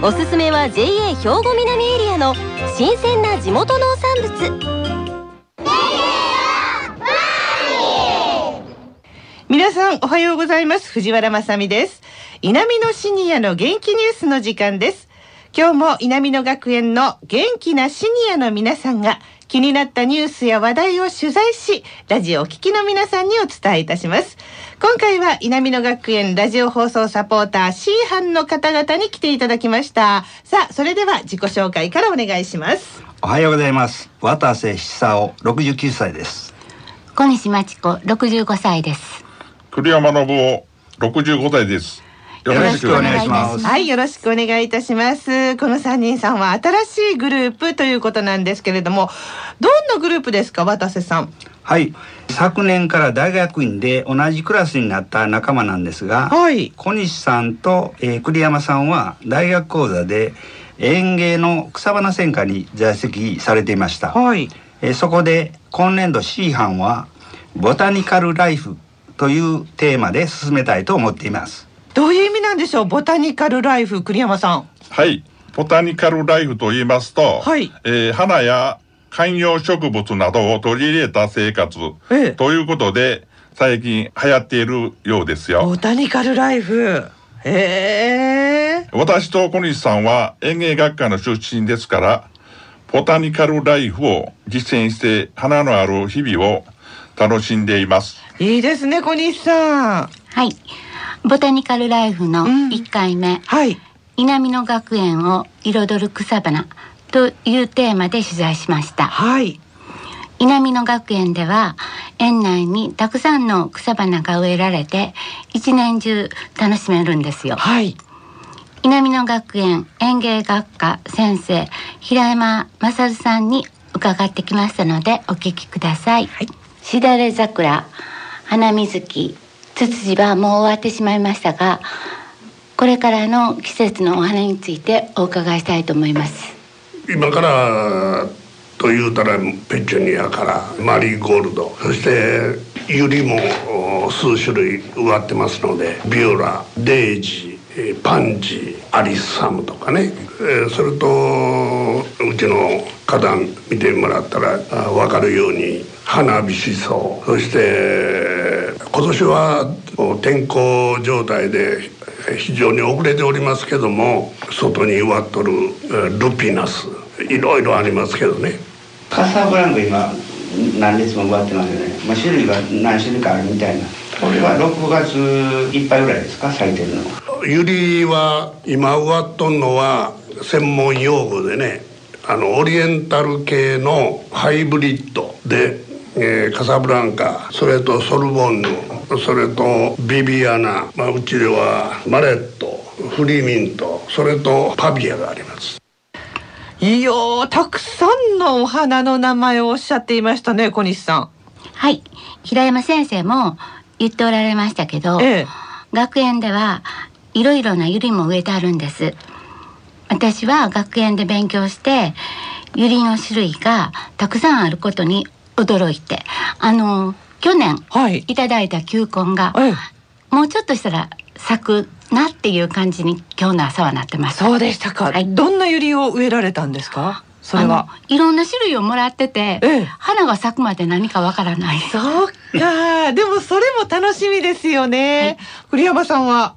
おすすめは JA 兵庫南エリアの新鮮な地元農産物。皆さんおはようございます。藤原まさです。南のシニアの元気ニュースの時間です。今日も南の学園の元気なシニアの皆さんが気になったニュースや話題を取材しラジオを聴きの皆さんにお伝えいたします。今回は南野学園ラジオ放送サポーター C 班の方々に来ていただきました。さあそれでは自己紹介からお願いします。おはようございます。渡瀬久夫69歳です。小西真知子65歳です。栗山信夫65歳ですよろしくお願いします。はいよろしくお願いいたします。この3人さんは新しいグループということなんですけれどもどんなグループですか渡瀬さん？はい。昨年から大学院で同じクラスになった仲間なんですが、はい。小西さんと、えー栗山さんは大学講座で園芸の草花専科に在籍されていました、はい。えーそこで今年度 C 班はボタニカルライフというテーマで進めたいと思っていますどういう意味なんでしょう？ボタニカルライフ栗山さん。はい。ボタニカルライフと言いますと、はい。えー花や観葉植物などを取り入れた生活ええ。ということで最近流行っているようですよ。ボタニカルライフ。へえ。私と小西さんは園芸学科の出身ですからボタニカルライフを実践して花のある日々を楽しんでいます。いいですね小西さん。はいボタニカルライフのうん。1回目、はい。南の学園を彩る草花。というテーマで取材しました。はい。南の学園では園内にたくさんの草花が植えられて一年中楽しめるんですよ。はい。南の学園園芸学科先生平山勝さんに伺ってきましたのでお聞きください、はい。しだれ桜花水木ツツジはもう終わってしまいましたがこれからの季節のお花についてお伺いしたいと思います。今からと言うたらペチュニアからマリーゴールドそしてユリも数種類植わってますのでビオラデイジーパンジーアリッサムとかね、それとうちの花壇見てもらったら分かるように花火しそそして今年はお天候状態で非常に遅れておりますけども外に植わっとるえールピナスいろいろありますけどね。カサブランコ今何列も植わってますよね、まあ、種類が何種類かあるみたいな。これは6月いっぱいぐらいですか咲いてるのユリは今植わっとんのは専門用語でねあのオリエンタル系のハイブリッドで、えーカサブランカそれとソルボンヌそれとビビアナ、まあ、うちではマレットフリーミントそれとパビアがあります。いやーたくさんのお花の名前をおっしゃっていましたね小西さはい。平山先生も言っておられましたけど、んええ。学園ではいろいろなユリも植えてあるんです。私は学園で勉強してユリの種類がたくさんあることに驚いて。あの去年はい。いただいた球根がええ。もうちょっとしたら咲くなっていう感じに今日の朝はなってます。そうでしたか、はい。どんなユリを植えられたんですか？それは。あのいろんな種類をもらってて、ええ。花が咲くまで何かわからない。そうか。でもそれも楽しみですよね、はい。栗山さんは？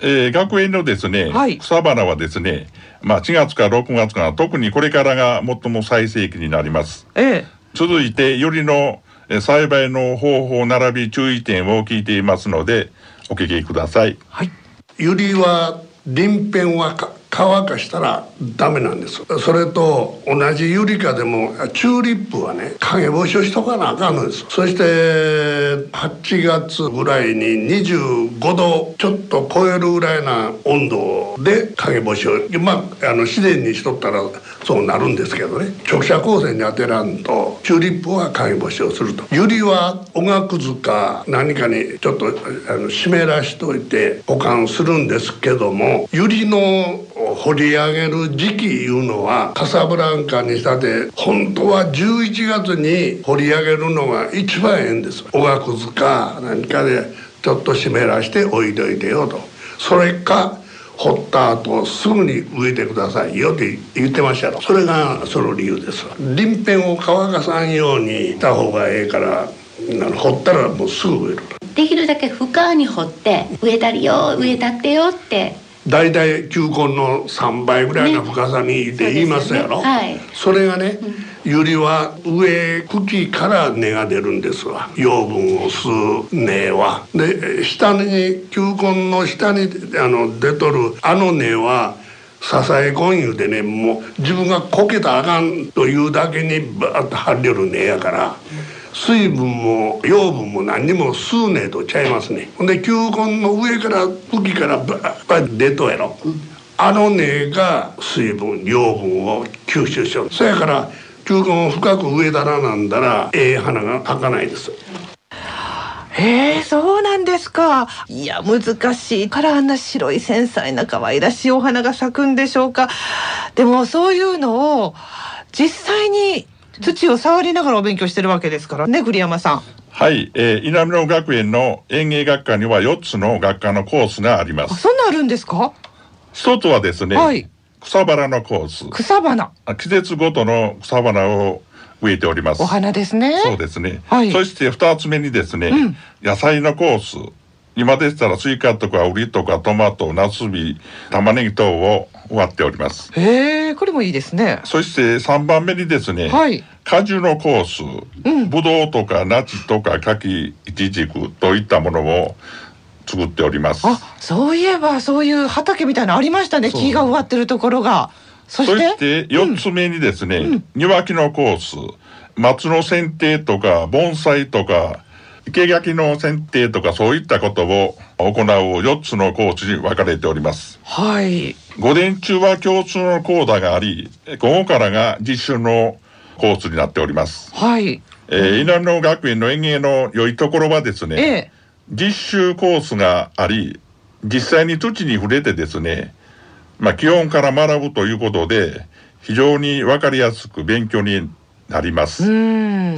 えー学園のですね、はい。草花はですね、まあ4月から6月から特にこれからが最も最盛期になります。ええ続いてよりの栽培の方法並び注意点を聞いていますのでお聞きください。はいユリは鱗片は乾かしたらダメなんです。それと同じユリカでもチューリップはね陰干しをしとかなあかんのです。そして8月ぐらいに25度ちょっと超えるぐらいな温度で陰干しをまああの自然にしとったらそうなるんですけどね。直射光線に当てらんとチューリップは陰干しをすると。ユリはおがくずか何かにちょっとあの湿らしといて保管するんですけどもユリの掘り上げる時期いうのはカサブランカにしたて本当は11月に掘り上げるのが一番ええんですおがくずか何かでちょっと湿らしておいといてよと。それか掘った後すぐに植えてくださいよって言ってましたよそれがその理由です鱗片を乾かさんようにした方がええから掘ったらもうすぐ植えるできるだけ深に掘って植えたりよ植えたってよって大体球根の3倍ぐらいの深さにって言いますやろ、ねはい、それがね、うん、ユリは上茎から根が出るんですわ。養分を吸う根は。で下に球根の下にあの出とるあの根は支え根油でねもう自分がこけたらあかんというだけにバーッと張りよる根やから、うん水分も養分も何にも吸うねえとちゃいますね。ほんで球根の上から茎からバッバッ出とやろ、うん、あの根が水分養分を吸収しよう。そやから球根を深く植えたらなんだらええ花が咲かないです。へえそうなんですか。いや難しい。からあんな白い繊細な可愛らしいお花が咲くんでしょうか。でもそういうのを実際に土を触りながらお勉強してるわけですからね栗山さん。はい、えー、稲美野学園の園芸学科には4つの学科のコースがあります。そんなあるんですか？一つはですね、はい、草花のコース。草花季節ごとの草花を植えております。お花ですね。そうですね。はい、そして二つ目にですね、うん、野菜のコース。今でしたらスイカとかウリとかトマト、ナスビ、玉ねぎ等を終わっております。へえ、これもいいですね。そして三番目にですね、はい、果樹のコース、うん、ブドウとかナシとか柿、イチジクといったものを作っております。あ、そういえばそういう畑みたいなありましたね。木が植わってるところが。そして？四つ目にですね、うん、庭木のコース、松の剪定とか盆栽とか生垣の剪定とかそういったことを行う4つのコースに分かれております。はい。午前中は共通の講座があり、午後からが実習のコースになっております。はい。えー、稲野学園の園芸の良いところはですね、ええ、実習コースがあり、実際に土地に触れてですね、まあ、基本から学ぶということで、非常に分かりやすく勉強になります。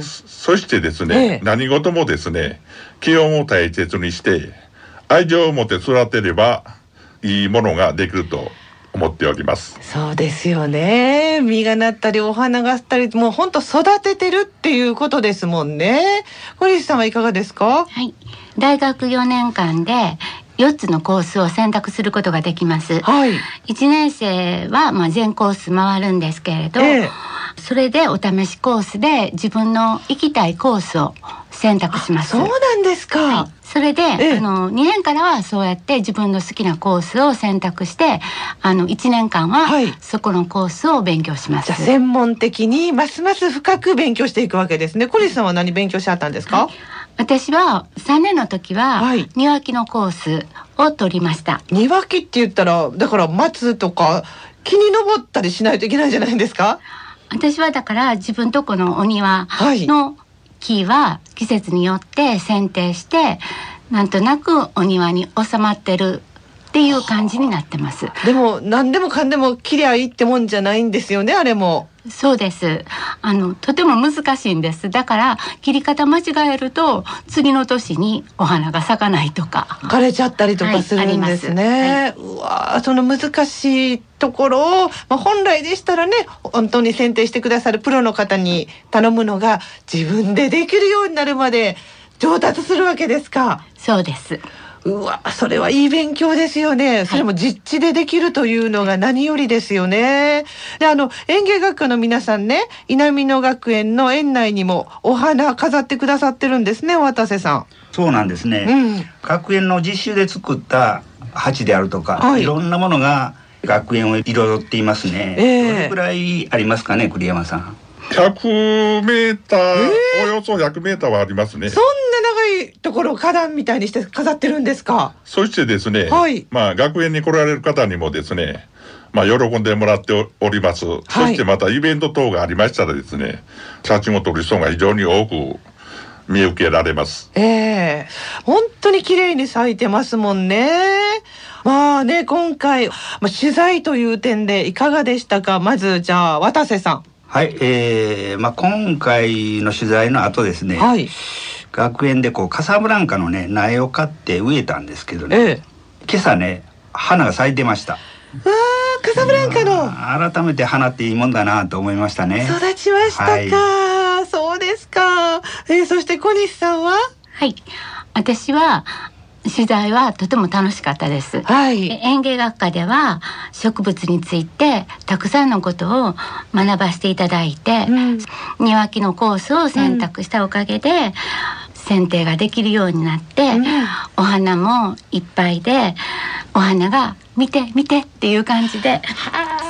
そしてですね、ええ、何事もですね、気温を大切にして、愛情を持って育てれば、いいものができると思っております。そうですよね。実がなったりお花がったりもう本当育ててるっていうことですもんね。堀内さんはいかがですか？はい。大学4年間で4つのコースを選択することができます、はい、1年生はまあ全コース回るんですけれど、ええそれでお試しコースで自分の行きたいコースを選択します。そうなんですか。はい、それで、あの2年からはそうやって自分の好きなコースを選択して、あの1年間はそこのコースを勉強します。はい、専門的にますます深く勉強していくわけですね。コリさんは何勉強しはったんですか？はい私は3年の時は庭木のコースを取りました、庭木って言ったらだから松とか木に登ったりしないといけないじゃないですか？私はだから自分とこのお庭の木は季節によって剪定して、なんとなくお庭に収まってるっていう感じになってます。でも何でもかんでも切りゃいいってもんじゃないんですよねあれも。そうです。あのとても難しいんです。だから切り方間違えると次の年にお花が咲かないとか枯れちゃったりとかするんですね。はい、うわその難しいところを、まあ、本来でしたらね本当に選定してくださるプロの方に頼むのが自分でできるようになるまで上達するわけですか。そうです。うわそれはいい勉強ですよね。それも実地でできるというのが何よりですよね。であの園芸学科の皆さんね稲美野学園の園内にもお花飾ってくださってるんですね渡瀬さん。そうなんですね、うん、学園の実習で作った鉢であるとか、はい、いろんなものが学園を彩っていますね、えー、どれくらいありますかね栗山さん。100メーター、えー、およそ100メーターはありますね。そんところを花壇みたいにして飾ってるんですか？そしてですね、はい、まあ学園に来られる方にもですねまあ、喜んでもらっております、はい、そしてまたイベント等がありましたらですね写真を撮る人が非常に多く見受けられます。ええ。ー、本当に綺麗に咲いてますもんね。まあね今回、まあ、取材という点でいかがでしたか？まずじゃあ渡瀬さんはい、えーまあ、今回の取材の後ですね、はい、学園でこうカサブランカのね苗を買って植えたんですけどね、ええ、今朝ね花が咲いてました。わあカサブランカの。改めて花っていいもんだなと思いましたね。育ちましたか、はい、そうですか、えー、そして小西さんは？はい。私は取材はとても楽しかったです、はい、園芸学科では植物についてたくさんのことを学ばせていただいて、うん、庭木のコースを選択したおかげで、うん剪定ができるようになって、うん、お花もいっぱいでお花が見て見てっていう感じで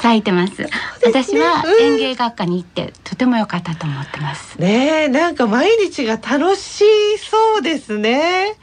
咲いてます。すね、私は園芸学科に行ってとても良かったと思ってます。ねなんか毎日が楽しそうですね。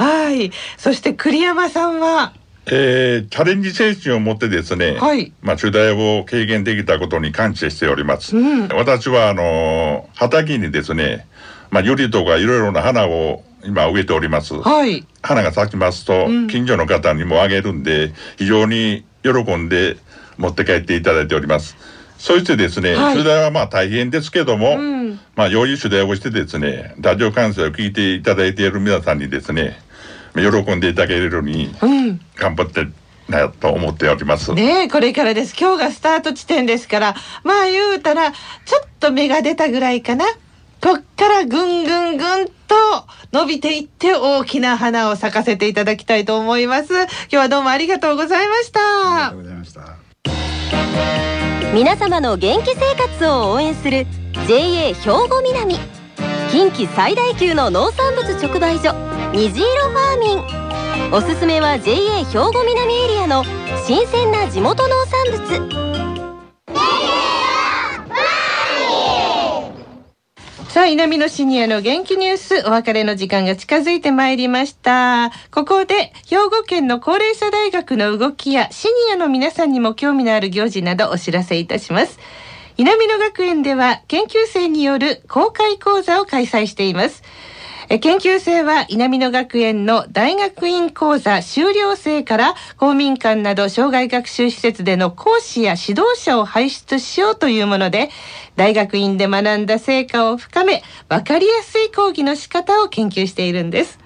はい。そして栗山さんは？えー、チャレンジ精神を持ってですね、はい、まあ取材を経験できたことに感謝しております。うん、私はあの畑にですね、まあユリとかいろいろな花を今植えております。はい。花が咲きますと、近所の方にもあげるんで、非常に喜んで持って帰っていただいております。そしてですね、はい、取材はまあ大変ですけども、うん、まあ、よい取材をしてですね、ラジオ関西を聞いていただいている皆さんにですね、喜んでいただけるように、頑張ってなと思っております。ねこれからです。今日がスタート地点ですから、まあ言うたら、ちょっと芽が出たぐらいかな。こっからぐんぐんぐんと伸びていって大きな花を咲かせていただきたいと思います。今日はどうもありがとうございました。ありがとうございました。皆様の元気生活を応援する JA 兵庫南近畿最大級の農産物直売所虹色ファーミンおすすめは JA 兵庫南エリアの新鮮な地元農産物さあ、南のシニアの元気ニュース、お別れの時間が近づいてまいりました。ここで、兵庫県の高齢者大学の動きや、シニアの皆さんにも興味のある行事などお知らせいたします。南野学園では、研究生による公開講座を開催しています。研究生は稲美野学園の大学院講座修了生から公民館など障害学習施設での講師や指導者を輩出しようというもので大学院で学んだ成果を深め分かりやすい講義の仕方を研究しているんです。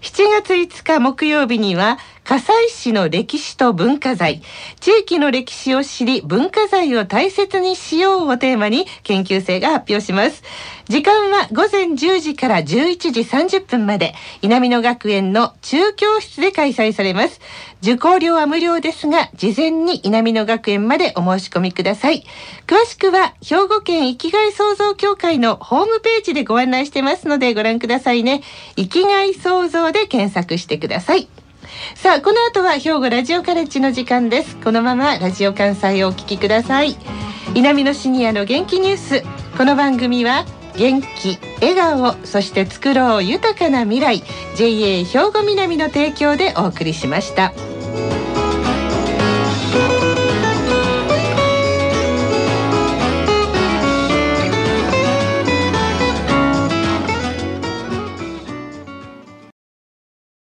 7月5日木曜日には、葛西市の歴史と文化財、地域の歴史を知り文化財を大切にしようをテーマに研究生が発表します。時間は午前10時から11時30分まで、稲美野学園の中教室で開催されます。受講料は無料ですが、事前に稲美野学園までお申し込みください。詳しくは、兵庫県生きがい創造協会のホームページでご案内してますのでご覧くださいね。生きがい創造で検索してください。さあ、この後は兵庫ラジオカレッジの時間です。このままラジオ関西をお聞きください。稲美野シニアの元気ニュース。この番組は、元気、笑顔、そして作ろう豊かな未来 JA 兵庫南の提供でお送りしました。